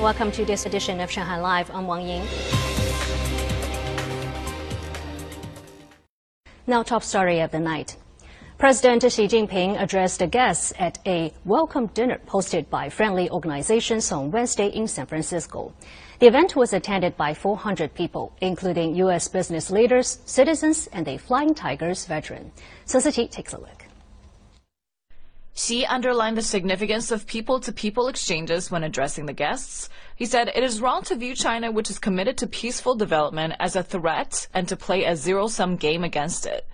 Welcome to this edition of Shanghai Live. I'm Wang Ying. Now, top story of the night. President Xi Jinping addressed the guests at a welcome dinner hosted by friendly organizations on Wednesday in San Francisco. The event was attended by 400 people, including U.S. business leaders, citizens, and a Flying Tigers veteran. Sun takes a look. Xi underlined the significance of people to people exchanges when addressing the guests. He said it is wrong to view China, which is committed to peaceful development, as a threat and to play a zero sum game against it.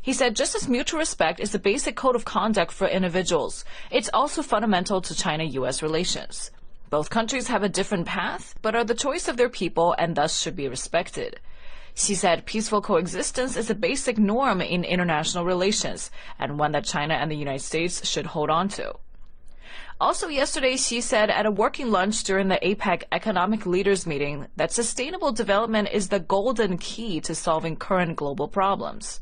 He said just as mutual respect is the basic code of conduct for individuals, it's also fundamental to China US relations. Both countries have a different path, but are the choice of their people and thus should be respected. Xi said peaceful coexistence is a basic norm in international relations and one that China and the United States should hold on to. Also yesterday, Xi said at a working lunch during the APEC economic leaders meeting that sustainable development is the golden key to solving current global problems.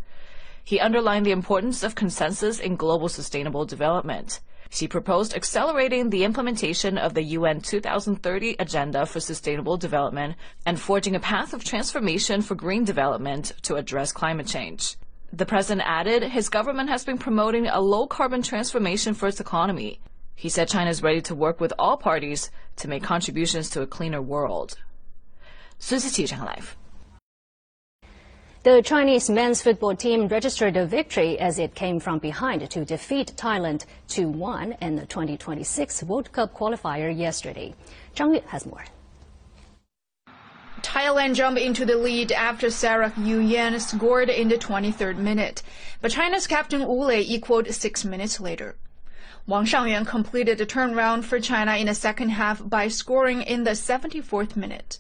He underlined the importance of consensus in global sustainable development. Xi proposed accelerating the implementation of the UN 2030 Agenda for Sustainable Development and forging a path of transformation for green development to address climate change. The president added his government has been promoting a low carbon transformation for its economy. He said China is ready to work with all parties to make contributions to a cleaner world. 孙思琪，上海 Live。The Chinese men's football team registered a victory as it came from behind to defeat Thailand 2-1 in the 2026 World Cup qualifier yesterday. Zhang Yue has more. Thailand jumped into the lead after Sarah Yu Yan scored in the 23rd minute, but China's captain Wu Lei equaled six minutes later. Wang Shangyuan completed the turnaround for China in the second half by scoring in the 74th minute.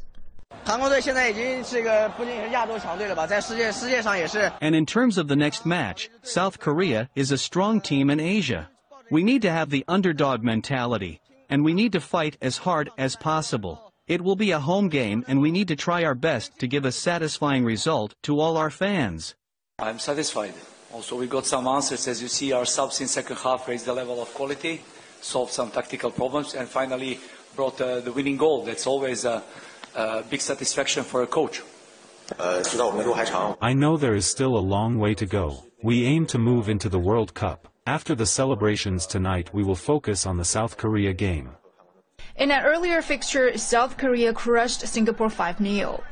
And in terms of the next match, South Korea is a strong team in Asia. We need to have the underdog mentality, and we need to fight as hard as possible. It will be a home game and we need to try our best to give a satisfying result to all our fans. I'm satisfied. Also, we got some answers. As you see, our subs in second half raised the level of quality, solved some tactical problems, and finally brought uh, the winning goal. That's always uh, uh, big satisfaction for a coach. I know there is still a long way to go. We aim to move into the World Cup. After the celebrations tonight we will focus on the South Korea game. In an earlier fixture, South Korea crushed Singapore 5-0.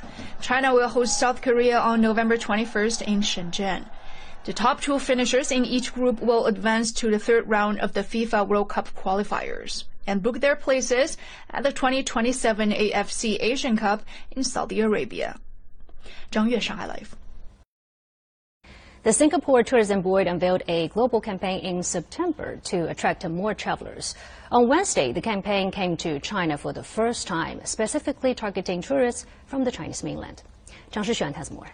China will host South Korea on November 21st in Shenzhen. The top two finishers in each group will advance to the third round of the FIFA World Cup qualifiers and book their places at the 2027 AFC Asian Cup in Saudi Arabia. Zhang Yue, Shanghai Live. The Singapore Tourism Board unveiled a global campaign in September to attract more travelers. On Wednesday, the campaign came to China for the first time, specifically targeting tourists from the Chinese mainland. Zhang Shixuan has more.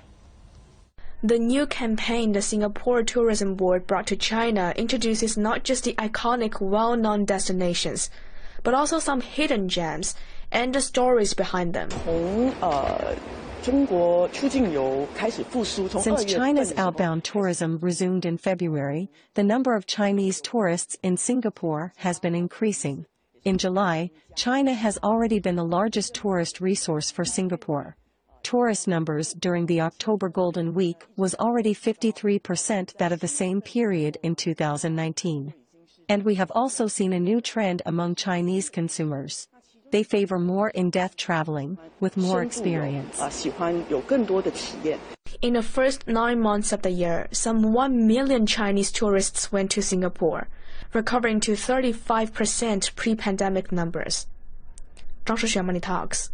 The new campaign the Singapore Tourism Board brought to China introduces not just the iconic well-known destinations, but also some hidden gems and the stories behind them. Since China's outbound tourism resumed in February, the number of Chinese tourists in Singapore has been increasing. In July, China has already been the largest tourist resource for Singapore tourist numbers during the October Golden Week was already 53% that of the same period in 2019. And we have also seen a new trend among Chinese consumers. They favor more in-depth traveling, with more experience. In the first nine months of the year, some 1 million Chinese tourists went to Singapore, recovering to 35% pre-pandemic numbers. 张世璇 Money Talks.